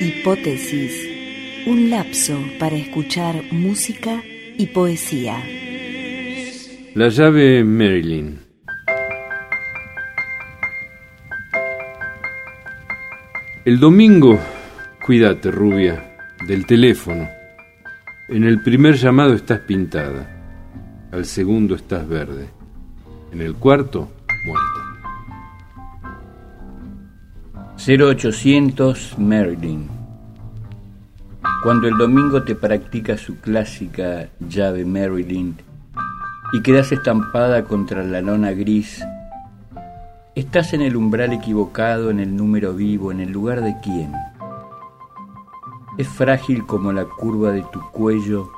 Hipótesis, un lapso para escuchar música y poesía. La llave Marilyn. El domingo, cuídate rubia, del teléfono. En el primer llamado estás pintada, al segundo estás verde, en el cuarto muerta. 0800 Marilyn. Cuando el domingo te practica su clásica llave Marilyn y quedas estampada contra la lona gris, estás en el umbral equivocado, en el número vivo, en el lugar de quién. ¿Es frágil como la curva de tu cuello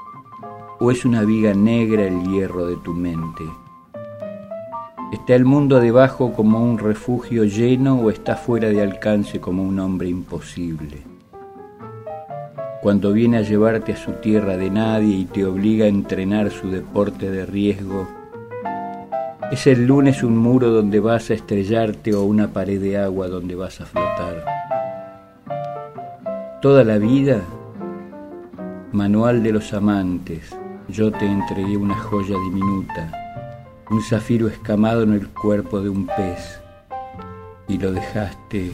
o es una viga negra el hierro de tu mente? ¿Está el mundo debajo como un refugio lleno o está fuera de alcance como un hombre imposible? Cuando viene a llevarte a su tierra de nadie y te obliga a entrenar su deporte de riesgo, ¿es el lunes un muro donde vas a estrellarte o una pared de agua donde vas a flotar? Toda la vida, manual de los amantes, yo te entregué una joya diminuta, un zafiro escamado en el cuerpo de un pez, y lo dejaste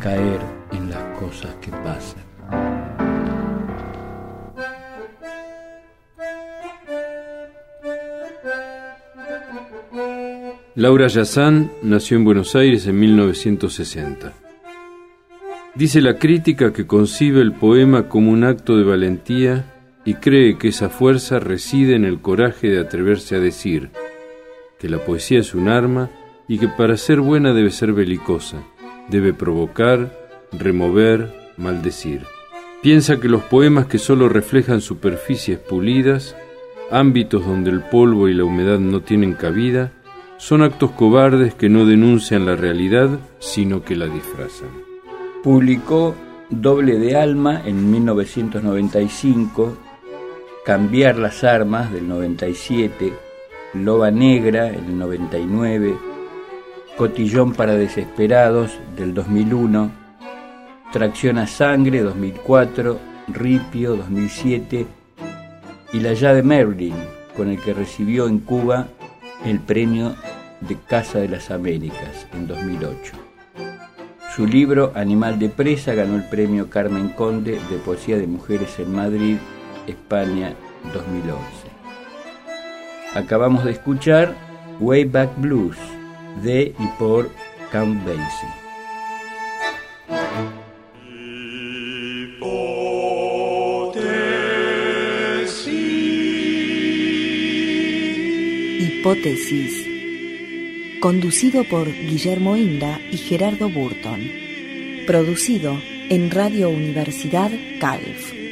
caer en las cosas que pasan. Laura Yazán nació en Buenos Aires en 1960. Dice la crítica que concibe el poema como un acto de valentía y cree que esa fuerza reside en el coraje de atreverse a decir que la poesía es un arma y que para ser buena debe ser belicosa, debe provocar, remover, maldecir. Piensa que los poemas que solo reflejan superficies pulidas, ámbitos donde el polvo y la humedad no tienen cabida, son actos cobardes que no denuncian la realidad, sino que la disfrazan. Publicó Doble de Alma en 1995, Cambiar las Armas del 97, Loba Negra en el 99, Cotillón para Desesperados del 2001, Tracción a Sangre 2004, Ripio 2007 y La llave Merlin, con el que recibió en Cuba el premio de Casa de las Américas en 2008. Su libro Animal de Presa ganó el premio Carmen Conde de Poesía de Mujeres en Madrid, España 2011. Acabamos de escuchar Way Back Blues de y por Count Basie. Hipótesis conducido por Guillermo Inda y Gerardo Burton. Producido en Radio Universidad Calf.